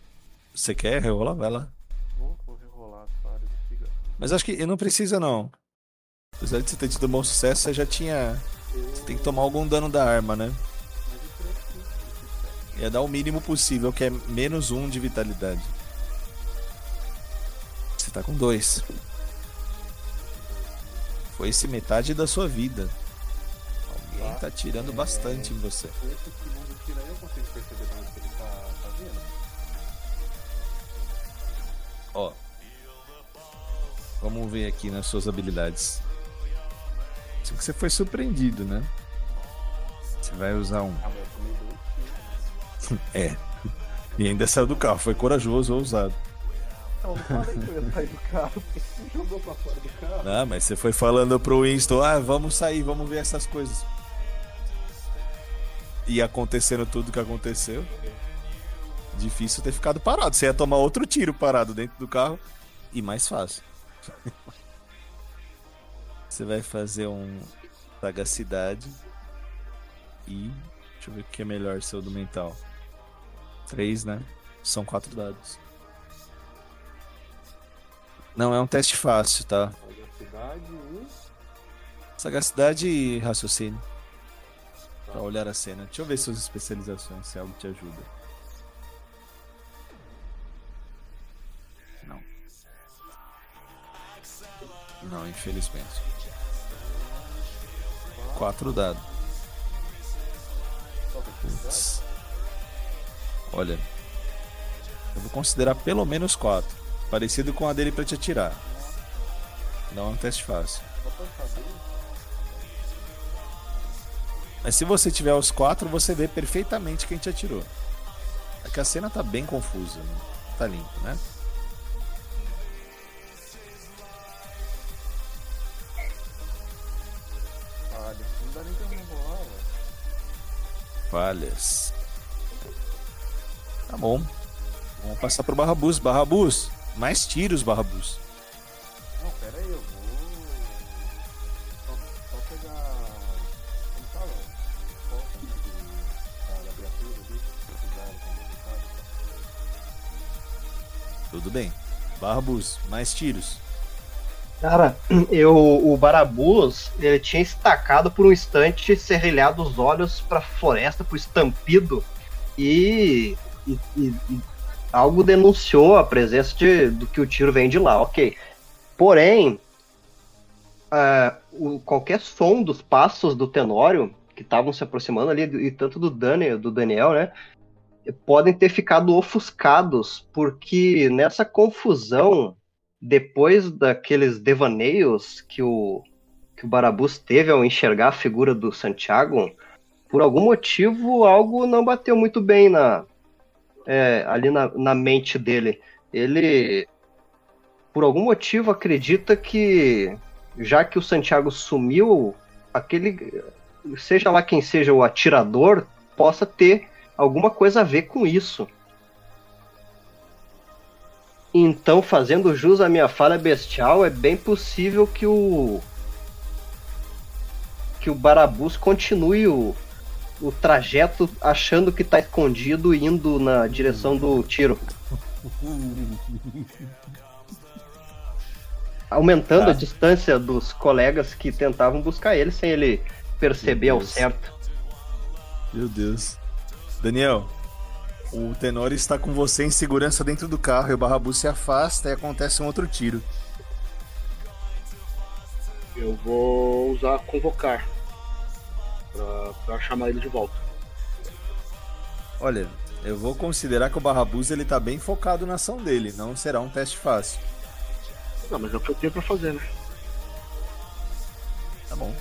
Você quer rerolar? Vai lá. Vou, vou rerolar investigação. Mas acho que não precisa, não. Apesar de você ter tido bom sucesso, você já tinha. Você tem que tomar algum dano da arma, né? Ia dar o mínimo possível, que é menos um de vitalidade. Você tá com dois. Foi esse metade da sua vida. Alguém tá tirando bastante em você. Ó. Vamos ver aqui nas suas habilidades. Só que você foi surpreendido, né? Você vai usar um. É. E ainda saiu do carro. Foi corajoso, ousado. Não, não eu sair do carro, você jogou pra fora do carro. Ah, mas você foi falando pro Winston, ah, vamos sair, vamos ver essas coisas. E acontecendo tudo que aconteceu. Difícil ter ficado parado. Você ia tomar outro tiro parado dentro do carro. E mais fácil. Você vai fazer um sagacidade. E. Deixa eu ver o que é melhor seu do mental. Três, né? São quatro dados. Não é um teste fácil, tá? Sagacidade e. Sagacidade e raciocínio. Pra olhar a cena. Deixa eu ver suas especializações, se algo te ajuda. Não. Não, infelizmente. Quatro dados. Putz. Olha. Eu vou considerar pelo menos quatro. Parecido com a dele pra te atirar. Não é um teste fácil. Mas se você tiver os quatro, você vê perfeitamente quem te atirou. É que a cena tá bem confusa. Né? Tá limpo, né? Olha, não dá nem pra me enrolar, velho. Falhas. Tá bom. Vamos passar pro Barrabus. Barrabus. Mais tiros, Barrabus. Não, pera aí, eu vou. Só, só pegar. Como né, de, da, da criatura ali. Precisar ela como resultado. Tudo bem. Barrabus. Mais tiros. Cara, eu, o Barabus, ele tinha estacado por um instante, serrilhado os olhos pra floresta, pro estampido, e, e- e- e algo denunciou a presença de, do que o tiro vem de lá, ok. Porém, ah, o- qualquer som dos passos do Tenório, que estavam se aproximando ali, e tanto do Daniel, do Daniel, né, podem ter ficado ofuscados, porque nessa confusão depois daqueles devaneios que o, que o Barabus teve ao enxergar a figura do Santiago, por algum motivo algo não bateu muito bem na, é, ali na, na mente dele. Ele, por algum motivo, acredita que, já que o Santiago sumiu, aquele, seja lá quem seja o atirador, possa ter alguma coisa a ver com isso. Então, fazendo jus à minha falha bestial, é bem possível que o. que o Barabus continue o, o trajeto achando que tá escondido indo na direção do tiro. Aumentando Tá. a distância dos colegas que tentavam buscar ele sem ele perceber ao certo. Meu Deus. Daniel, o Tenório está com você em segurança dentro do carro e o Barrabus se afasta e acontece um outro tiro. Eu vou usar convocar pra, pra chamar ele de volta. Olha, eu vou considerar que o Barrabus ele tá bem focado na ação dele, não será um teste fácil. Não, mas é o que eu tenho pra fazer, né? Tá bom.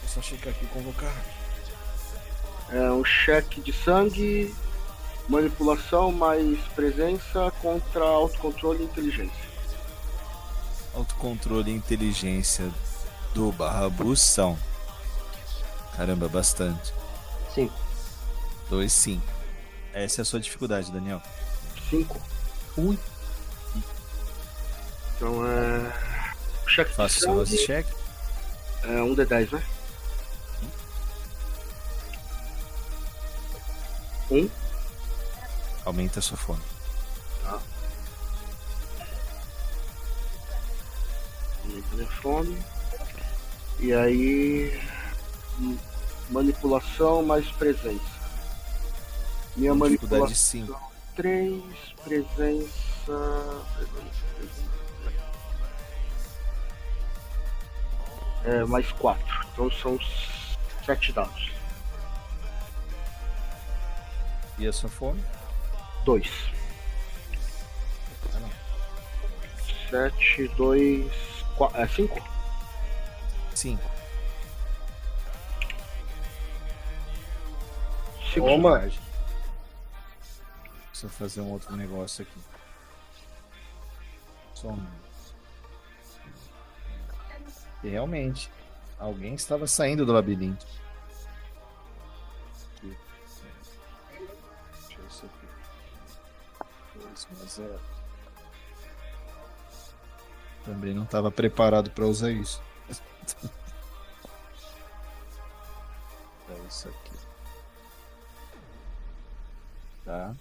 Vou só checar aqui e convocar. É um cheque de sangue, manipulação mais presença contra autocontrole e inteligência. Autocontrole e inteligência do Barrabus são. Caramba, bastante. Sim. Dois sim. Essa é a sua dificuldade, Daniel. 5. Ui. Então é. O cheque de Faça o seu sangue check. é um D10, né? Um. Aumenta a sua fome. Aumenta minha fome. E aí. Manipulação mais presença. Minha manipulação 5. 3, presença. presença, presença. É, mais 4. Então são 7 dados. E a sua fome? 2. Ah, não. 7, 2. 4. É 5? 5. 5 Toma. Só fazer um outro negócio aqui. Só um. E realmente, alguém estava saindo do labirinto. Aqui. Deixa eu ver isso aqui. Dois mais zero. Também não estava preparado para usar isso. É isso aqui. Tá.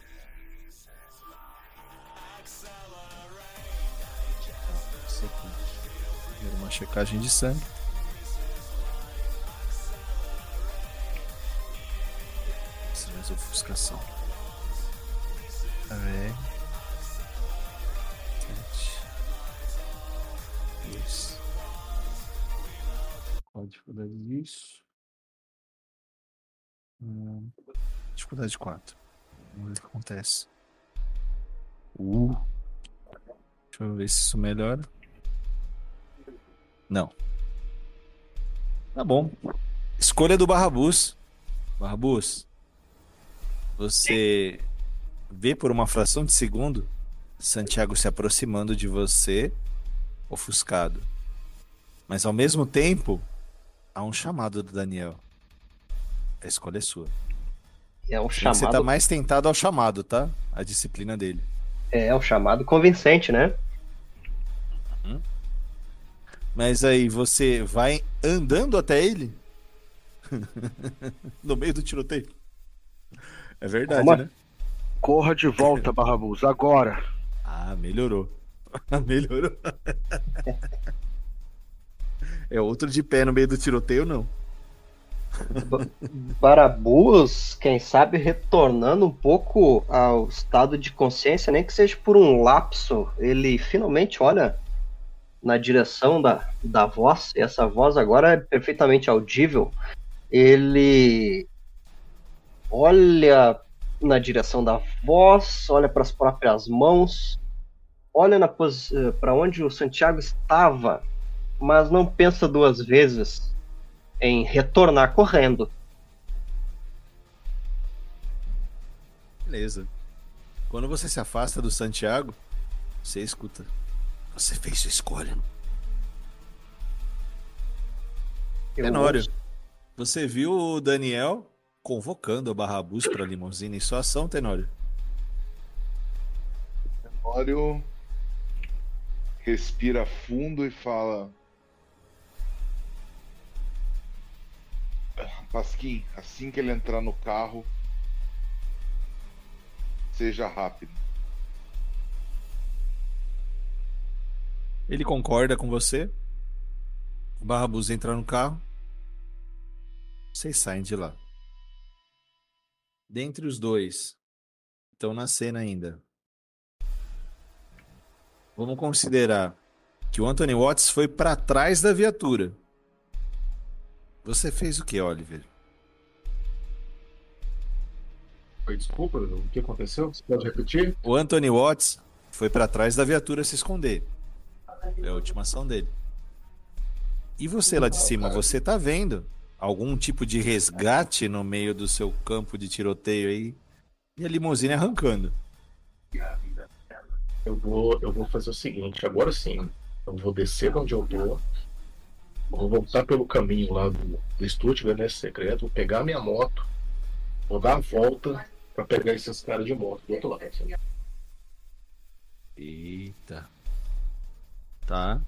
Isso aqui. Primeiro uma checagem de sangue. Isso é ofuscação. É. Sete. Qual dificuldade disso? Hum, dificuldade 4. Vamos ver o que acontece. Uh. Deixa eu ver se isso melhora. Não. Tá bom. Escolha do Barrabus. Barrabus. Você vê por uma fração de segundo Santiago se aproximando de você, ofuscado. Mas ao mesmo tempo, há um chamado do Daniel. A escolha é sua. É um Você tá chamado, mais tentado ao chamado, tá? A disciplina dele. é um chamado convincente, né? Mas aí você vai andando até ele? no meio do tiroteio. É verdade, Calma. né? Corra de volta, Barrabus, agora. Ah, melhorou. melhorou. É outro de pé no meio do tiroteio, não. Barabus, quem sabe retornando um pouco ao estado de consciência, nem que seja por um lapso, ele finalmente olha na direção da, da voz, e essa voz agora é perfeitamente audível. Ele olha na direção da voz, olha para as próprias mãos, olha para onde o Santiago estava, mas não pensa duas vezes em retornar correndo. Beleza. Quando você se afasta do Santiago, você escuta. Você fez sua escolha. Eu Tenório, você viu o Daniel convocando a Barrabus para a limusine em sua ação, Tenório? Tenório respira fundo e fala: Pasquim, assim que ele entrar no carro, seja rápido. Ele concorda com você. O Barrabus entra no carro. Vocês saem de lá. Dentre os dois, estão na cena ainda. Vamos considerar que o Anthony Watts foi para trás da viatura. Você fez o que, Oliver? Oi, desculpa, o que aconteceu? Você pode repetir? O Anthony Watts foi para trás da viatura se esconder. É a última ação dele. E você lá de cima, você tá vendo algum tipo de resgate no meio do seu campo de tiroteio aí? E a limusine arrancando. Eu vou, eu vou fazer o seguinte, agora sim, eu vou descer de onde eu tô, vou voltar pelo caminho lá do, do estúdio Gabinete Secreto, vou pegar minha moto, vou dar a volta pra pegar esses caras de moto do outro lado. Eita. Tá.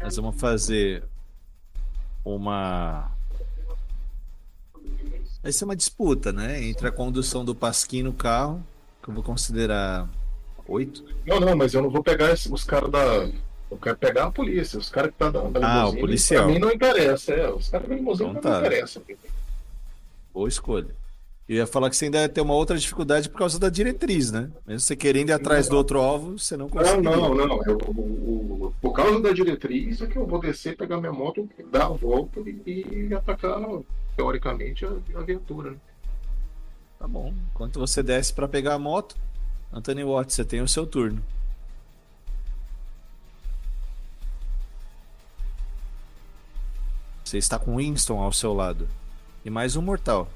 Nós vamos fazer uma. Vai ser uma disputa, né? Entre a condução do Pasquim no carro Que eu vou considerar oito. Não, não, mas eu não vou pegar os caras da. Eu quero pegar a polícia, os caras que tá da, da Ah, o policial. Pra mim não interessa, é. Os caras da limusine Então não tá. interessa. Boa escolha. Eu ia falar que você ainda ia ter uma outra dificuldade por causa da diretriz, né? Mesmo você querendo ir atrás do outro alvo, você não Não, consegue. não, não. Eu, o- o- por causa da diretriz é que eu vou descer, pegar minha moto, dar a volta e, e atacar, teoricamente, a, a viatura. Né? Tá bom. Enquanto você desce pra pegar a moto, Anthony Watts, você tem o seu turno. Você está com Winston ao seu lado. E mais um mortal.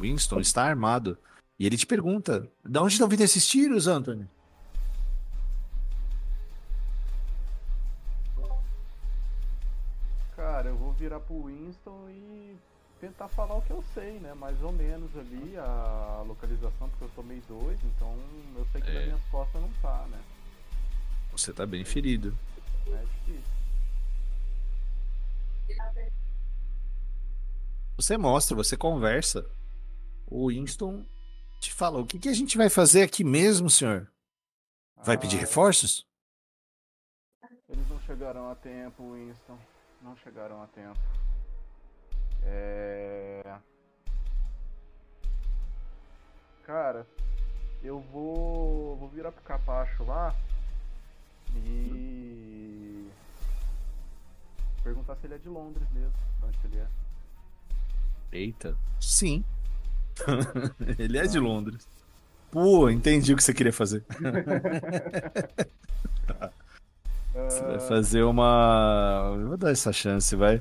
Winston está armado. E ele te pergunta: De onde estão vindo esses tiros, Anthony? Cara, eu vou virar pro Winston e tentar falar o que eu sei, né? Mais ou menos ali a localização, porque eu tomei dois, então eu sei que É. nas minhas costas não tá, né? Você tá bem ferido. É difícil. Você mostra, você conversa. O Winston te fala: O que, que a gente vai fazer aqui mesmo, senhor? Vai pedir Ah, reforços? Eles não chegarão a tempo, Winston. Não chegarão a tempo. É. Cara, eu vou. vou virar pro capacho lá e. perguntar se ele é de Londres mesmo, de onde que ele é. Eita. Sim. Ele é de Londres. Pô, entendi o que você queria fazer. Você vai Ah, fazer uma. Eu Vou dar essa chance, vai.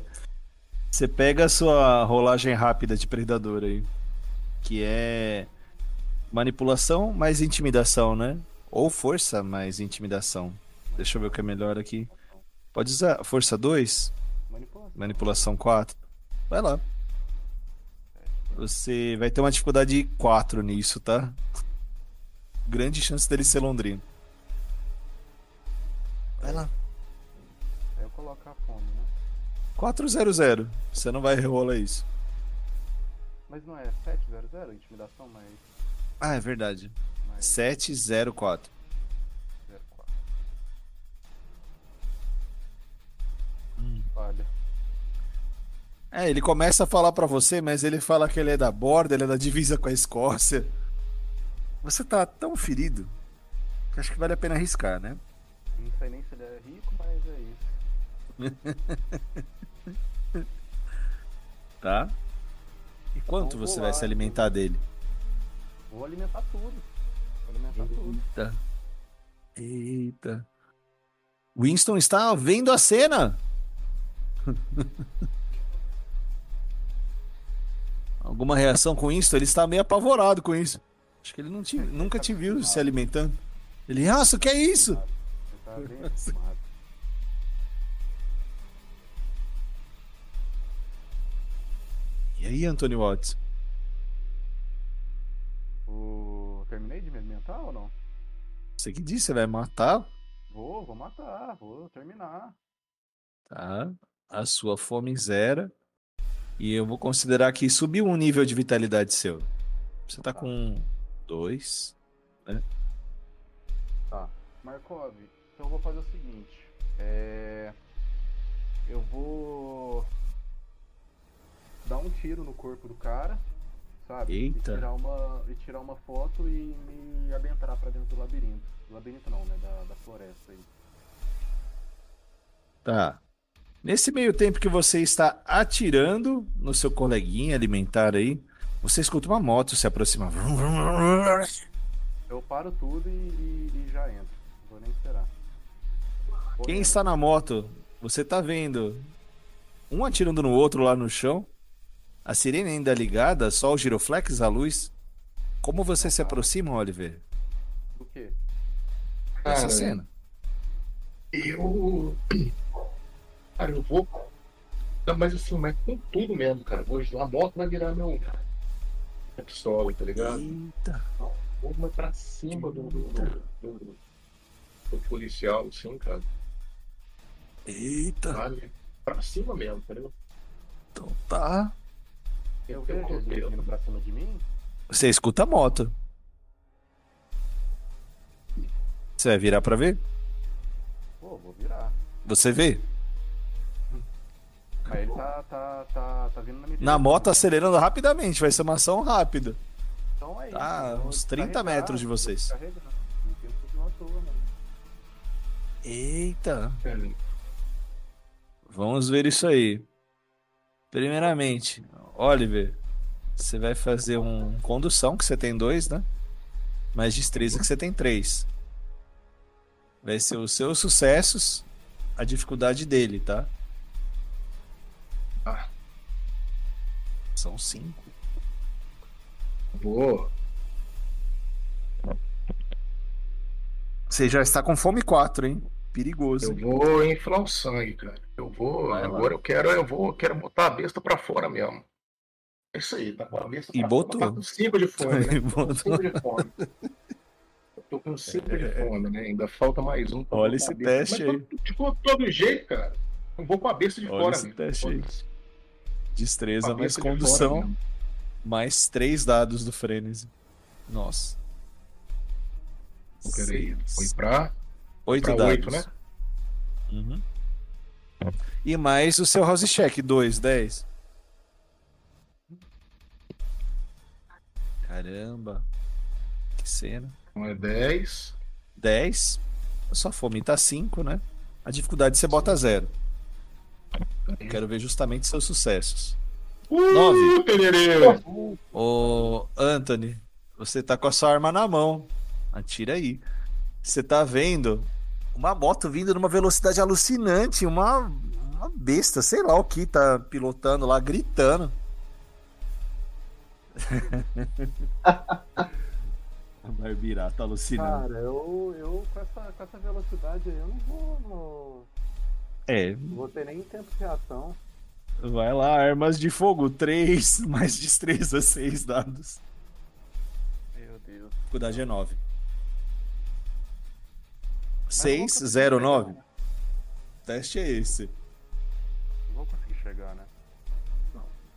Você pega a sua rolagem rápida de predador aí. Que é manipulação mais intimidação, né? Ou força mais intimidação. Deixa eu ver o que é melhor aqui. Pode usar força 2, manipulação. manipulação 4. Vai lá. Você vai ter uma dificuldade 4 nisso, tá? Grande chance dele ser londrino. Vai lá. Aí eu coloco a fome, né? 400. Você não vai rerolar isso. Mas não é 700? Intimidação mais. Ah, é verdade. mais 704. É, ele começa a falar pra você, mas ele fala que ele é da borda, ele é da divisa com a Escócia. Você tá tão ferido que acho que vale a pena arriscar, né? Não sei nem se ele é rico, mas é isso. Tá? E quanto Então, você lá, vai se alimentar dele? Vou alimentar tudo. Vou alimentar tudo. Eita. Eita. Winston está vendo a cena. Alguma reação com isso? Ele está meio apavorado com isso. Acho que ele não te- nunca te viu se alimentando. Ele, nossa, o que é isso? Ele tá bem. E aí, Anthony Watts? O... Terminei de me alimentar ou não? Você que disse, você vai matar? Vou, vou matar, vou terminar. Tá. A sua fome zera. E eu vou considerar que subiu um nível de vitalidade seu. Você tá com dois. Tá. Markov, então eu vou fazer o seguinte. É... Eu vou dar um tiro no corpo do cara, sabe? Eita. E tirar uma, e tirar uma foto e me adentrar pra dentro do labirinto. Labirinto não, né? Da, da floresta aí. Tá. Nesse meio tempo que você está atirando no seu coleguinha alimentar aí, você escuta uma moto se aproximar. Eu paro tudo e, e- e já entro. Não vou nem esperar. Quem está na moto, você tá vendo um atirando no outro lá no chão, a sirene ainda ligada, só o giroflex, a luz. Como você se aproxima, Oliver, Do quê? dessa Cara, cena? Eu. Cara, eu vou. Não, mas assim, mas com tudo mesmo, cara. Hoje a moto vai virar meu. Minha pistola, tá ligado? Eita. Vou mais pra cima do, do, do, do- do policial, assim, cara. Eita. Sabe? Pra cima mesmo, entendeu? Então tá. Eu Tem vejo ele vindo pra cima de mim? Você escuta a moto. Você vai virar pra ver? Pô, vou virar. Você vê? Mas ele tá, tá, tá, tá vindo na minha Na moto acelerando rapidamente, vai ser uma ação rápida. Então é Tá, isso. vou uns 30 descarregar, metros de vocês. mano. Eita. Vamos ver isso aí. Primeiramente, Oliver, você vai fazer um condução, que você tem dois, né? Mais destreza, que você tem três. Vai ser os seus sucessos, a dificuldade dele, tá? São cinco. Vou. Você já está com fome 4, hein? Perigoso. Eu vou inflar o sangue, cara. Eu vou. Vai lá. agora eu quero, eu vou, eu quero botar a besta pra fora mesmo. É isso aí, tá com a besta E pra botou. fora. Tá com cinco de fome, né? E Tô com botou. cinco de fome. Eu tô com cinco de fome, né? Ainda falta mais um. Olha esse teste Mas aí. tô- De todo- todo jeito, cara. Eu vou com a besta de Olha fora esse mesmo. teste aí. Destreza mais de fora condução, mesmo. mais três dados do frenesi. Nossa. Peraí. Foi pra, Oito pra dados. oito, né? Uhum. E mais o seu house check, 2, 10. Caramba. Que cena. Então é 10. 10. A sua fome tá 5, né? A dificuldade você bota 0. Quero ver justamente seus sucessos. Nove. Uh, tererê! Ô, Anthony, você tá com a sua arma na mão. Atira aí. Você tá vendo uma moto vindo numa velocidade alucinante, uma, uma besta, sei lá o que tá pilotando lá, gritando. A Barbirá tá alucinando. Cara, eu, eu com, essa, com essa velocidade aí, eu não vou, no- É, não vou ter nem tempo de reação. vai lá, armas de fogo, 3, mais destreza, 6 dados. Meu Deus. Dificuldade é 9. Mas eu 6, vou conseguir 0, chegar, 9. né? O teste é esse. Não vou conseguir chegar, né?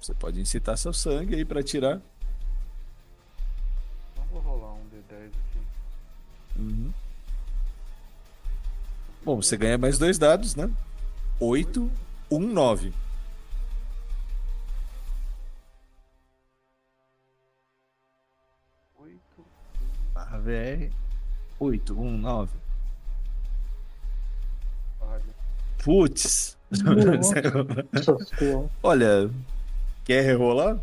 Você pode incitar seu sangue aí pra tirar. Então vou rolar um D10 aqui. Uhum. Bom, você ganha mais dois dados, né? 8, 1, 9. Oito. Barra VR. 8, 1, 9. Falha. Putz. Nossa senhora. Olha, quer rerolar?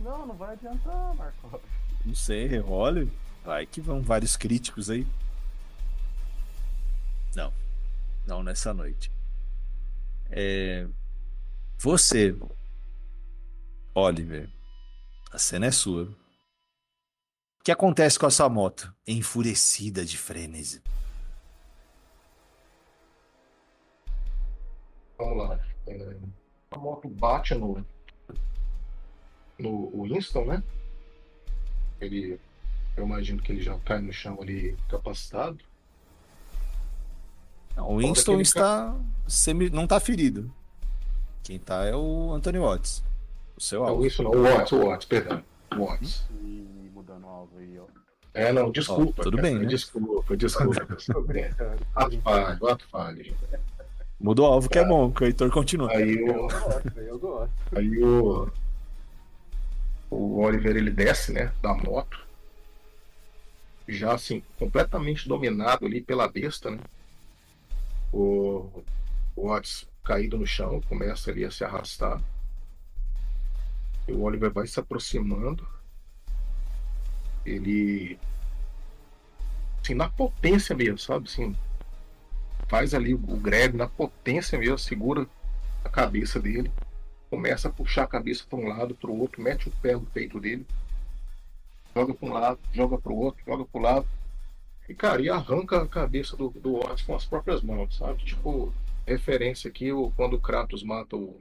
Não, não vai adiantar, Marco. Não sei, rerole. Vai que vão vários críticos aí. Não. Não nessa noite. É... Você, Oliver, a cena é sua. O que acontece com a sua moto? Enfurecida de frenesi. Vamos lá. É, a moto bate no, no Winston, né? Ele, eu imagino que ele já cai no chão ali capacitado. Não, o Winston está semi... não está ferido. Quem tá é o Anthony Watts. O seu Não, o alvo. Winston não, o Watts, o Watts, perdão. O Watts. E mudando o alvo aí, ó. É, não, desculpa. Ó, tudo cara, bem, né? Desculpa, desculpa. É, Ato falho, ato falho. Muda o alvo que é bom, que o Heitor continua. Aí Eu o, gosto, eu gosto. aí o, o Oliver ele desce, né, da moto, já assim, completamente dominado ali pela besta, né? O, o Watts caído no chão, começa ali a se arrastar. E o Oliver vai se aproximando. Ele. Assim, na potência mesmo, sabe? Assim, faz ali o Greg na potência mesmo, segura a cabeça dele, começa a puxar a cabeça para um lado, para o outro, mete o pé no peito dele, joga para um lado, joga para o outro, joga para o lado. E, cara, e arranca a cabeça do, do Otis com as próprias mãos, sabe? Tipo, referência aqui, o, quando o Kratos mata o,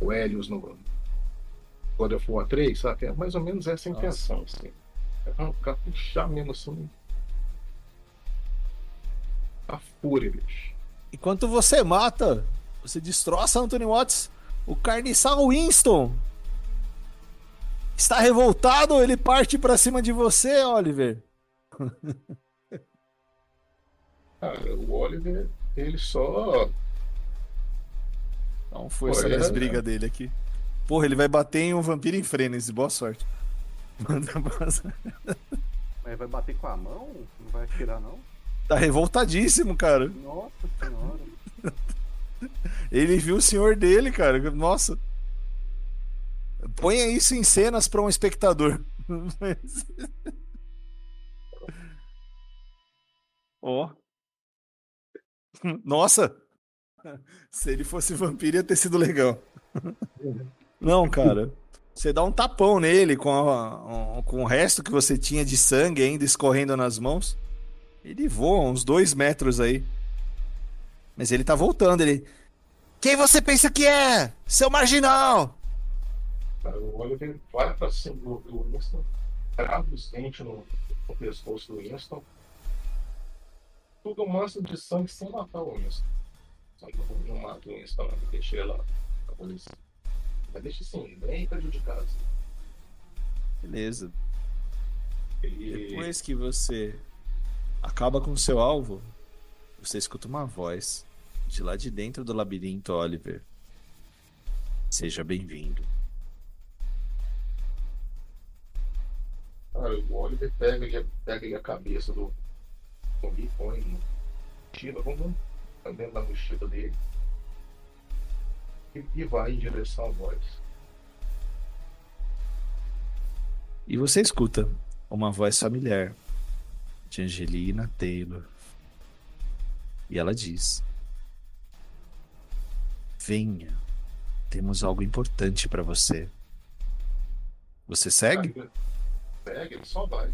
o Helios no God of War 3, sabe? É mais ou menos essa a intenção, assim. Arrancar, puxar mesmo assim. A fúria, bicho. Enquanto você mata, você destroça Anthony Watts, o carniçal Winston está revoltado, ele parte pra cima de você, Oliver. Cara, o Oliver, ele só. Dá um força Pô, nas é- brigas dele aqui. Porra, ele vai bater em um vampiro em frênese. Boa sorte. Manda. Mas vai bater com a mão? Não vai atirar, não? Tá revoltadíssimo, cara. Nossa senhora. Ele viu o senhor dele, cara. Nossa. Ponha isso em cenas pra um espectador. Ó. Nossa. Se ele fosse vampiro ia ter sido legal. Não, cara. Você dá um tapão nele com, a- com o resto que você tinha de sangue ainda escorrendo nas mãos. Ele voa uns dois metros aí. Mas ele tá voltando, ele. Quem você pensa que é? Seu marginal! Cara, o Oliver vai pra cima do, Winston, crava os dentes no, no pescoço do Winston. Tudo mostra de sangue sem matar o Winston. Só que não- não mata o Winston, não. Deixa ele lá. A polícia. Mas deixa assim, bem prejudicado. Beleza. E Depois que você acaba com seu alvo, você escuta uma voz de lá de dentro do labirinto, Oliver. Seja bem-vindo. cara, o Oliver pega, pega ele a cabeça do põe no mochila, vamos dentro da mochila dele. E, e vai em direção à voz. E você escuta uma voz familiar de Angelina Taylor. E ela diz: Venha, temos algo importante para você. Você segue? Segue, ele só vai.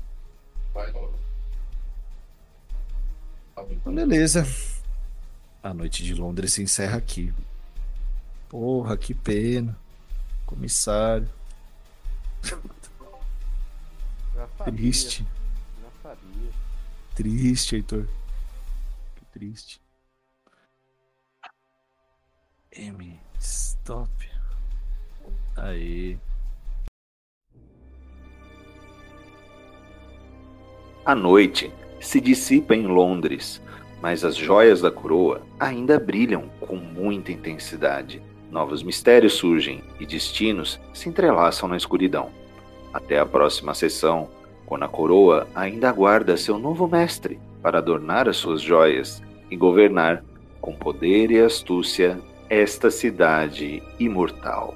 Vai. Então, beleza. A noite de Londres se encerra aqui. Porra, que pena. Comissário. Sabia. Triste. Já sabia. Triste, Heitor. Que triste. M, stop. Aí. A noite se dissipa em Londres, mas as joias da coroa ainda brilham com muita intensidade. Novos mistérios surgem e destinos se entrelaçam na escuridão. Até a próxima sessão, quando a coroa ainda aguarda seu novo mestre para adornar as suas joias e governar com poder e astúcia esta cidade imortal.